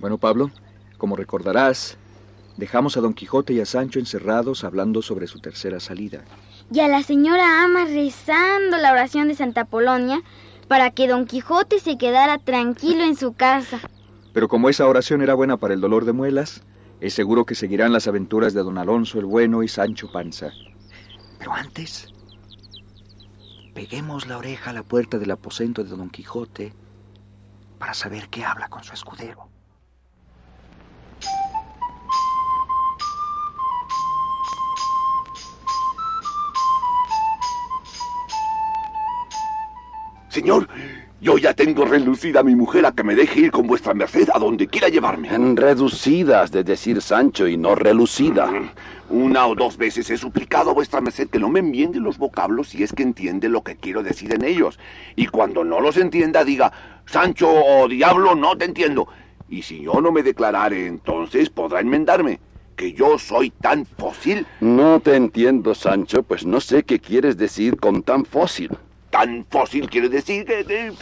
Bueno, Pablo, como recordarás, dejamos a Don Quijote y a Sancho encerrados hablando sobre su tercera salida. Y a la señora Ama rezando la oración de Santa Polonia para que Don Quijote se quedara tranquilo en su casa. Pero como esa oración era buena para el dolor de muelas, es seguro que seguirán las aventuras de Don Alonso el Bueno y Sancho Panza. Pero antes, peguemos la oreja a la puerta del aposento de Don Quijote para saber qué habla con su escudero. Señor, yo ya tengo relucida a mi mujer a que me deje ir con vuestra merced a donde quiera llevarme. En reducidas, de decir Sancho, y no relucida. Mm, Una o dos veces he suplicado a vuesra merced que no me enmiende los vocablos si es que entiende lo que quiero decir en ellos. Y cuando no los entienda, diga, Sancho o diablo, no te entiendo. Y si yo no me declarare, entonces podrá enmendarme. Que yo soy tan fósil, No te entiendo, Sancho, pues no sé qué quieres decir con tan fósil. Tan fósil quiere decir que... que,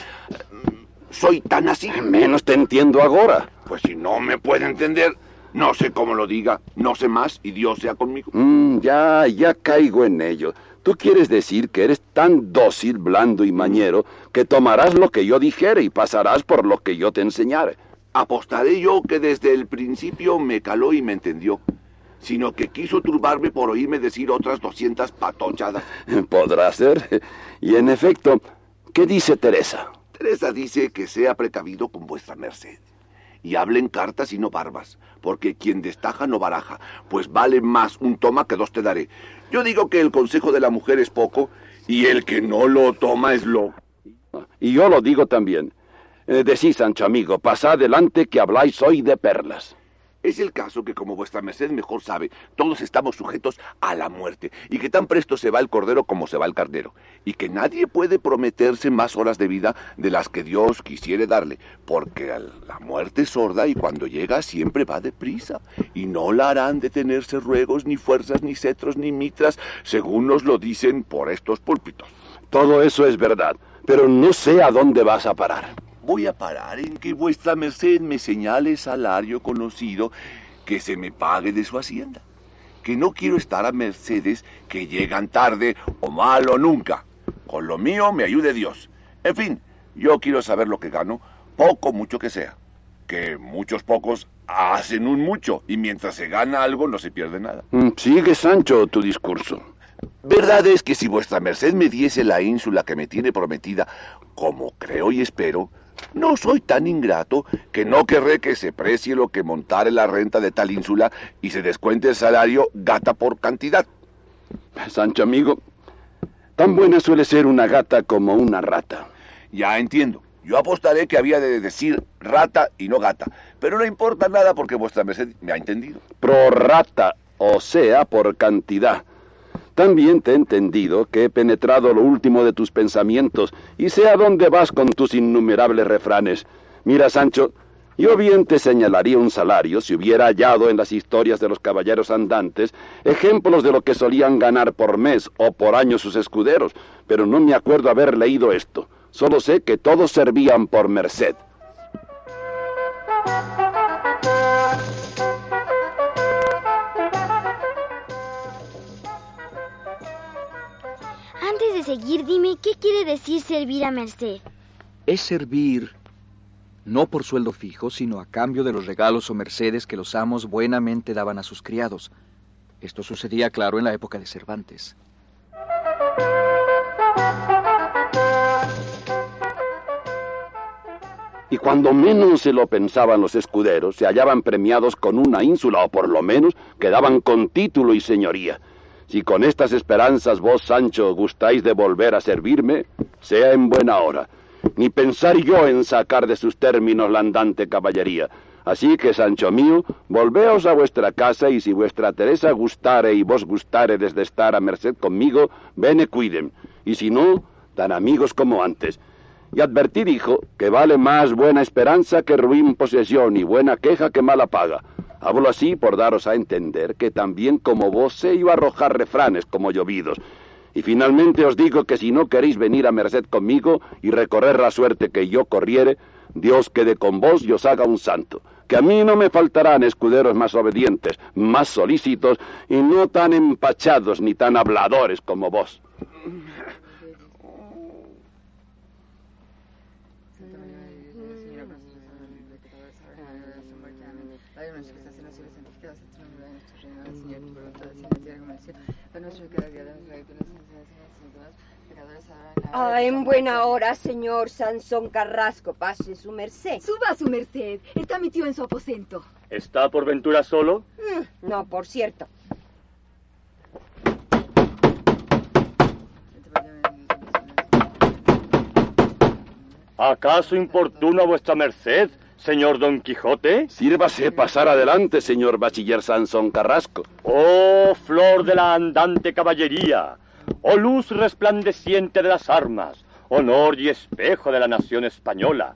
soy tan así. Menos te entiendo ahora. Pues si no me puede entender, no sé cómo lo diga, no sé más y Dios sea conmigo. Mm, ya, ya caigo en ello. Tú quieres decir que eres tan dócil, blando y mañero que tomarás lo que yo dijere y pasarás por lo que yo te enseñare. Apostaré yo que desde el principio me caló y me entendió, sino que quiso turbarme por oírme decir otras doscientas patochadas. Podrá ser. Y en efecto, ¿qué dice Teresa? Teresa dice que sea precavido con vuestra merced. Y hablen cartas y no barbas, porque quien destaja no baraja, pues vale más un toma que dos te daré. Yo digo que el consejo de la mujer es poco, y el que no lo toma es loco. Y yo lo digo también. Eh, decís, Sancho amigo, pasad adelante que habláis hoy de perlas. Es el caso que, como vuestra merced mejor sabe, todos estamos sujetos a la muerte, y que tan presto se va el cordero como se va el carnero, y que nadie puede prometerse más horas de vida de las que Dios quisiere darle, porque la muerte es sorda y cuando llega siempre va deprisa, y no la harán detenerse ruegos, ni fuerzas, ni cetros, ni mitras, según nos lo dicen por estos púlpitos. Todo eso es verdad, pero no sé a dónde vas a parar. Voy a parar en que vuestra merced me señale salario conocido que se me pague de su hacienda. Que no quiero estar a mercedes que llegan tarde o mal o nunca. Con lo mío me ayude Dios. En fin, yo quiero saber lo que gano, poco mucho que sea. Que muchos pocos hacen un mucho y mientras se gana algo no se pierde nada. Mm, Sigue, Sancho, tu discurso. Verdad es que si vuestra merced me diese la ínsula que me tiene prometida, como creo y espero, no soy tan ingrato que no querré que se precie lo que montare la renta de tal ínsula y se descuente el salario gata por cantidad. Sancho amigo, tan buena suele ser una gata como una rata. Ya entiendo. Yo apostaré que había de decir rata y no gata, pero no importa nada porque vuestra merced me ha entendido. Prorrata, o sea, por cantidad. También te he entendido que he penetrado lo último de tus pensamientos y sé a dónde vas con tus innumerables refranes. Mira, Sancho, yo bien te señalaría un salario si hubiera hallado en las historias de los caballeros andantes ejemplos de lo que solían ganar por mes o por año sus escuderos, pero no me acuerdo haber leído esto. Solo sé que todos servían por merced. De seguir, dime, ¿qué quiere decir servir a merced? Es servir no por sueldo fijo, sino a cambio de los regalos o mercedes que los amos buenamente daban a sus criados. Esto sucedía, claro, en la época de Cervantes. Y cuando menos se lo pensaban los escuderos, se hallaban premiados con una ínsula, o por lo menos quedaban con título y señoría. Si con estas esperanzas vos, Sancho, gustáis de volver a servirme, sea en buena hora. ni pensar yo en sacar de sus términos la andante caballería. Así que, Sancho mío, volveos a vuestra casa y si vuestra Teresa gustare y vos gustare desde estar a merced conmigo, bene cuiden. Y si no, tan amigos como antes. Y advertid, hijo, que vale más buena esperanza que ruin posesión y buena queja que mala paga. Hablo así por daros a entender que también como vos sé yo arrojar refranes como llovidos. Y finalmente os digo que si no queréis venir a merced conmigo y recorrer la suerte que yo corriere, Dios quede con vos y os haga un santo. Que a mí no me faltarán escuderos más obedientes, más solícitos y no tan empachados ni tan habladores como vos. Ah, en buena hora, señor Sansón Carrasco. Pase su merced. Suba su merced. Está mi tío en su aposento. ¿Está por ventura solo? Mm, no, por cierto. ¿Acaso importuna vuestra merced, señor Don Quijote? Sírvase pasar adelante, señor bachiller Sansón Carrasco. Oh, flor de la andante caballería, oh luz resplandeciente de las armas, honor y espejo de la nación española.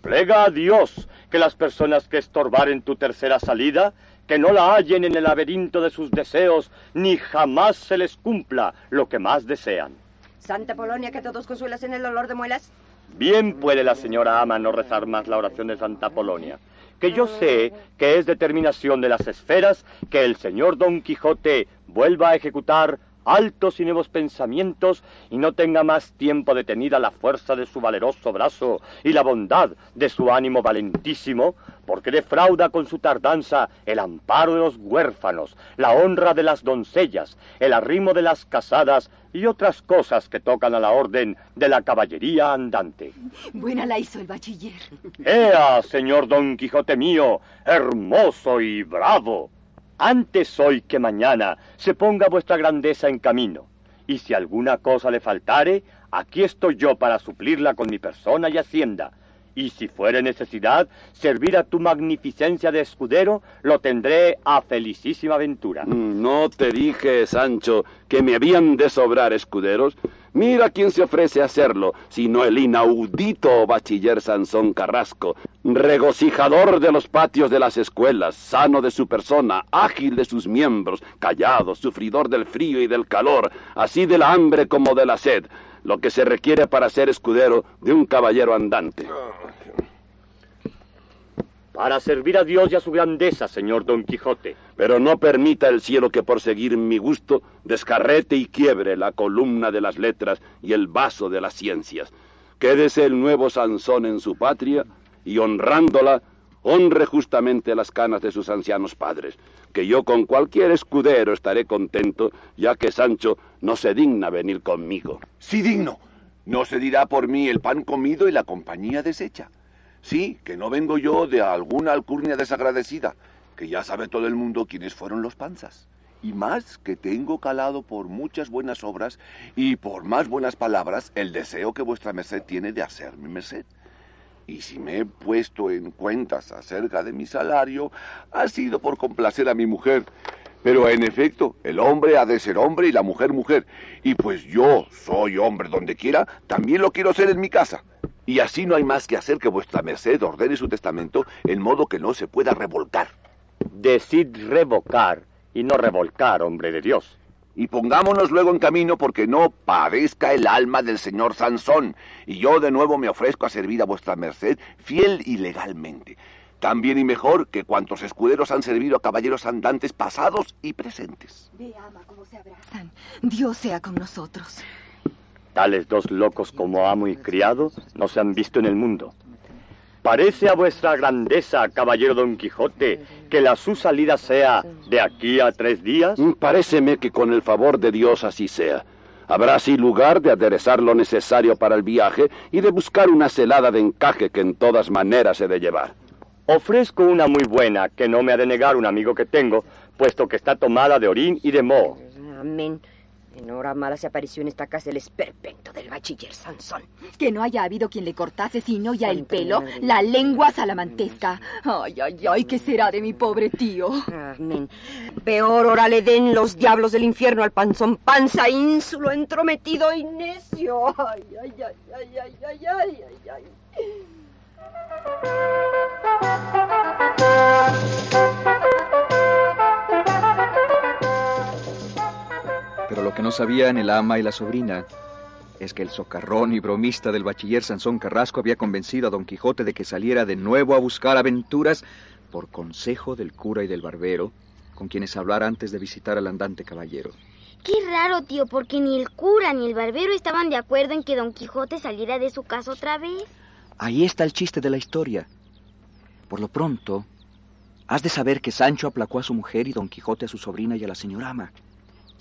Plega a Dios que las personas que estorbaren tu tercera salida, que no la hallen en el laberinto de sus deseos, ni jamás se les cumpla lo que más desean. Santa Polonia, que todos consuelas en el dolor de muelas. Bien puede la señora ama no rezar más la oración de Santa Polonia, que yo sé que es determinación de las esferas que el señor Don Quijote vuelva a ejecutar altos y nuevos pensamientos y no tenga más tiempo detenida la fuerza de su valeroso brazo y la bondad de su ánimo valentísimo, porque defrauda con su tardanza el amparo de los huérfanos, la honra de las doncellas, el arrimo de las casadas y otras cosas que tocan a la orden de la caballería andante. Buena la hizo el bachiller. ¡Ea, señor Don Quijote mío, hermoso y bravo! Antes hoy que mañana se ponga vuestra grandeza en camino, y si alguna cosa le faltare, aquí estoy yo para suplirla con mi persona y hacienda, y si fuere necesidad servir a tu magnificencia de escudero, lo tendré a felicísima ventura. Mm, No te dije, Sancho, que me habían de sobrar escuderos. Mira quién se ofrece a hacerlo, sino el inaudito bachiller Sansón Carrasco, regocijador de los patios de las escuelas, sano de su persona, ágil de sus miembros, callado, sufridor del frío y del calor, así de la hambre como de la sed, lo que se requiere para ser escudero de un caballero andante. Para servir a Dios y a su grandeza, señor Don Quijote. Pero no permita el cielo que por seguir mi gusto descarrete y quiebre la columna de las letras y el vaso de las ciencias. Quédese el nuevo Sansón en su patria y honrándola, honre justamente las canas de sus ancianos padres, que yo con cualquier escudero estaré contento, ya que Sancho no se digna venir conmigo. Sí, digno. No se dirá por mí el pan comido y la compañía deshecha. Sí, que no vengo yo de alguna alcurnia desagradecida, que ya sabe todo el mundo quiénes fueron los panzas. Y más que tengo calado por muchas buenas obras y por más buenas palabras el deseo que vuestra merced tiene de hacerme merced. Y si me he puesto en cuentas acerca de mi salario, ha sido por complacer a mi mujer. Pero en efecto, el hombre ha de ser hombre y la mujer mujer. Y pues yo soy hombre donde quiera, también lo quiero ser en mi casa. Y así no hay más que hacer que vuestra merced ordene su testamento en modo que no se pueda revolcar. Decid revocar y no revolcar, hombre de Dios. Y pongámonos luego en camino porque no padezca el alma del señor Sansón, y yo de nuevo me ofrezco a servir a vuestra merced fiel y legalmente. Tan bien y mejor que cuantos escuderos han servido a caballeros andantes pasados y presentes. Ve, ama, cómo se abrazan. Dios sea con nosotros. Tales dos locos como amo y criado no se han visto en el mundo. Parece a vuestra grandeza, caballero Don Quijote, que la su salida sea de aquí a tres días. Mm, Paréceme que con el favor de Dios así sea. Habrá así lugar de aderezar lo necesario para el viaje y de buscar una celada de encaje que en todas maneras he de llevar. Ofrezco una muy buena que no me ha de negar un amigo que tengo, puesto que está tomada de orín y de moho. Amén. En hora mala se apareció en esta casa el esperpento del bachiller Sansón. Que no haya habido quien le cortase sino ya el pelo, la lengua salamantesca. Ay, ay, ay, ¿qué será de mi pobre tío? Amén. Peor hora le den los diablos del infierno al panzón panza, ínsulo, entrometido y necio. Ay, ay, ay, ay, ay, ay, ay, ay, ay. Pero lo que no sabían el ama y la sobrina es que el socarrón y bromista del bachiller Sansón Carrasco había convencido a Don Quijote de que saliera de nuevo a buscar aventuras por consejo del cura y del barbero, con quienes hablar antes de visitar al andante caballero. Qué raro, tío, porque ni el cura ni el barbero estaban de acuerdo en que Don Quijote saliera de su casa otra vez. Ahí está el chiste de la historia. Por lo pronto, has de saber que Sancho aplacó a su mujer y Don Quijote a su sobrina y a la señora ama.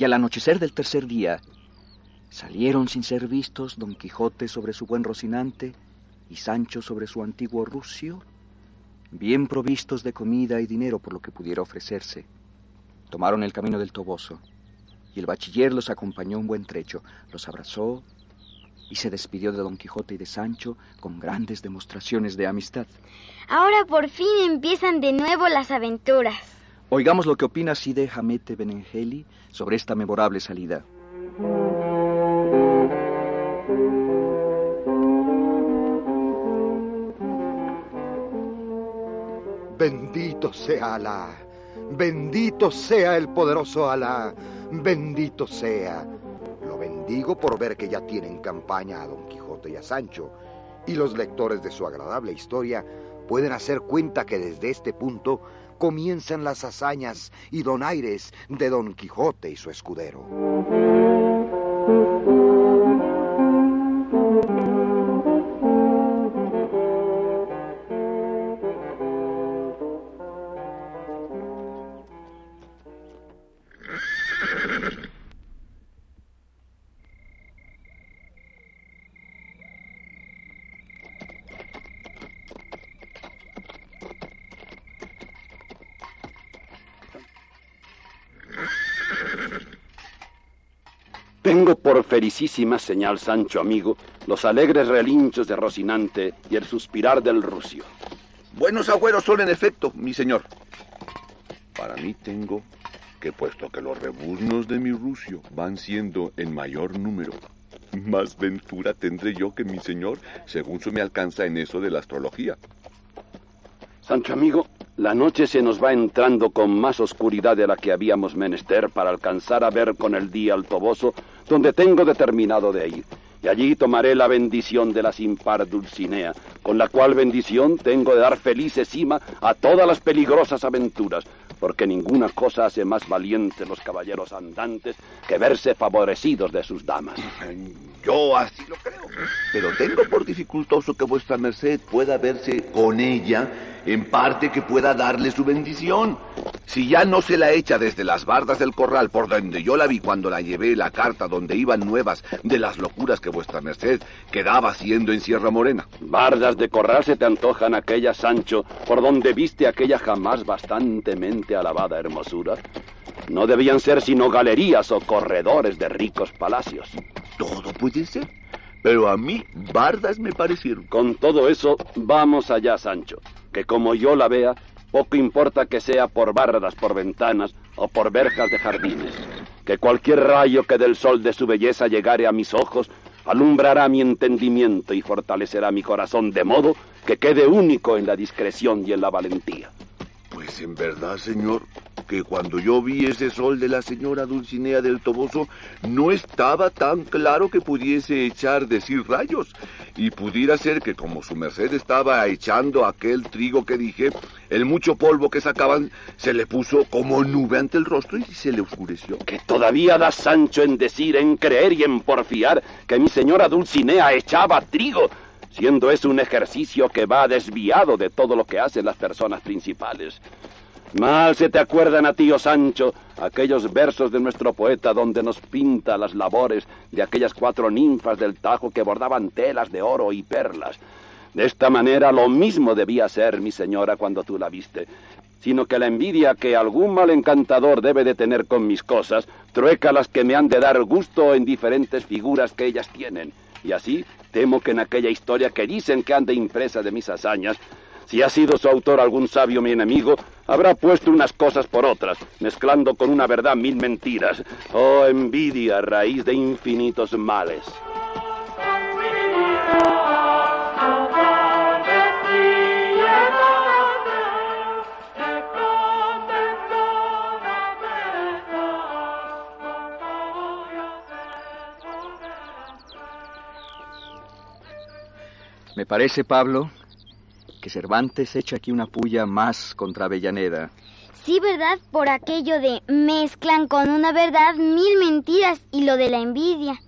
Y al anochecer del tercer día, salieron sin ser vistos Don Quijote sobre su buen Rocinante y Sancho sobre su antiguo Rucio, bien provistos de comida y dinero por lo que pudiera ofrecerse. Tomaron el camino del Toboso, y el bachiller los acompañó un buen trecho, los abrazó y se despidió de Don Quijote y de Sancho con grandes demostraciones de amistad. Ahora por fin empiezan de nuevo las aventuras. Oigamos lo que opina Side Hamete Benengeli sobre esta memorable salida. Bendito sea Alá, bendito sea el poderoso Alá, bendito sea. Lo bendigo por ver que ya tienen campaña a Don Quijote y a Sancho, y los lectores de su agradable historia pueden hacer cuenta que desde este punto comienzan las hazañas y donaires de Don Quijote y su escudero. Tengo por felicísima señal, Sancho amigo, los alegres relinchos de Rocinante y el suspirar del Rucio. Buenos agüeros son en efecto, mi señor. Para mí tengo que puesto que los rebuznos de mi rucio van siendo en mayor número, más ventura tendré yo que mi señor, según se me alcanza en eso de la astrología. Sancho amigo, la noche se nos va entrando con más oscuridad de la que habíamos menester para alcanzar a ver con el día al Toboso, donde tengo determinado de ir. Y allí tomaré la bendición de la sin par Dulcinea, con la cual bendición tengo de dar felices cima a todas las peligrosas aventuras, porque ninguna cosa hace más valientes los caballeros andantes que verse favorecidos de sus damas. Yo así lo creo. Pero tengo por dificultoso que vuestra merced pueda verse con ella, en parte que pueda darle su bendición. Si ya no se la echa desde las bardas del corral, por donde yo la vi cuando la llevé la carta donde iban nuevas de las locuras que vuestra merced quedaba haciendo en Sierra Morena. Bardas de corral se te antojan aquella, Sancho, por donde viste aquella jamás bastantemente alabada hermosura. No debían ser sino galerías o corredores de ricos palacios. Todo puede ser. Pero a mí, bardas me parecieron. Con todo eso, vamos allá, Sancho, que como yo la vea, poco importa que sea por bardas, por ventanas o por verjas de jardines, que cualquier rayo que del sol de su belleza llegare a mis ojos, alumbrará mi entendimiento y fortalecerá mi corazón de modo que quede único en la discreción y en la valentía. Pues en verdad, señor, que cuando yo vi ese sol de la señora Dulcinea del Toboso, no estaba tan claro que pudiese echar decir rayos. Y pudiera ser que como su merced estaba echando aquel trigo que dije, el mucho polvo que sacaban se le puso como nube ante el rostro y se le oscureció. Que todavía da Sancho en decir, en creer y en porfiar que mi señora Dulcinea echaba trigo, siendo eso un ejercicio que va desviado de todo lo que hacen las personas principales. Mal se te acuerdan a ti, oh Sancho, aquellos versos de nuestro poeta donde nos pinta las labores de aquellas cuatro ninfas del Tajo que bordaban telas de oro y perlas. De esta manera lo mismo debía ser mi señora cuando tú la viste. sino que la envidia que algún mal encantador debe de tener con mis cosas, trueca las que me han de dar gusto en diferentes figuras que ellas tienen. Y así temo que en aquella historia que dicen que anda impresa de mis hazañas, si ha sido su autor algún sabio mi enemigo, habrá puesto unas cosas por otras, mezclando con una verdad mil mentiras. Oh, envidia, raíz de infinitos males. Me parece, Pablo, que Cervantes echa aquí una puya más contra Avellaneda. Sí, ¿verdad? Por aquello de mezclan con una verdad mil mentiras y lo de la envidia.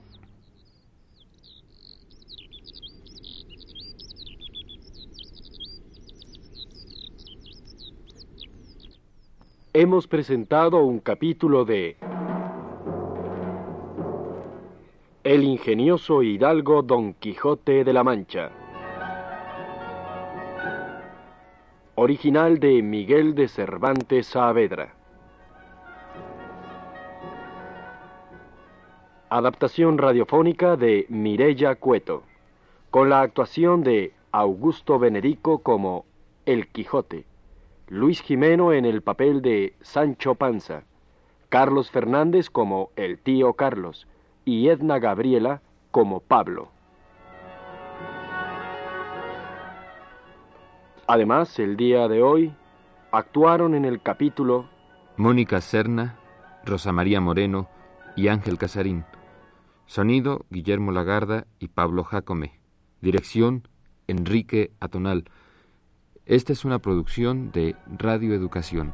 Hemos presentado un capítulo de El ingenioso hidalgo Don Quijote de la Mancha. Original de Miguel de Cervantes Saavedra. Adaptación radiofónica de Mirella Cueto, con la actuación de Augusto Benedico como El Quijote, Luis Jimeno en el papel de Sancho Panza, Carlos Fernández como el tío Carlos y Edna Gabriela como Pablo. Además, el día de hoy actuaron en el capítulo Mónica Serna, Rosa María Moreno y Ángel Casarín. Sonido Guillermo Lagarda y Pablo Jacome. Dirección Enrique Atonal. Esta es una producción de Radio Educación.